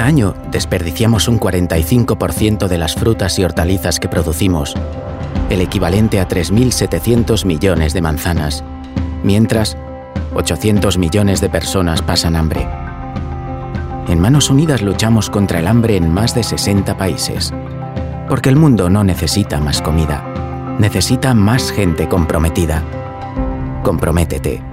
Cada año desperdiciamos un 45% de las frutas y hortalizas que producimos, el equivalente a 3.700 millones de manzanas, mientras 800 millones de personas pasan hambre. En Manos Unidas luchamos contra el hambre en más de 60 países, porque el mundo no necesita más comida, necesita más gente comprometida. Comprométete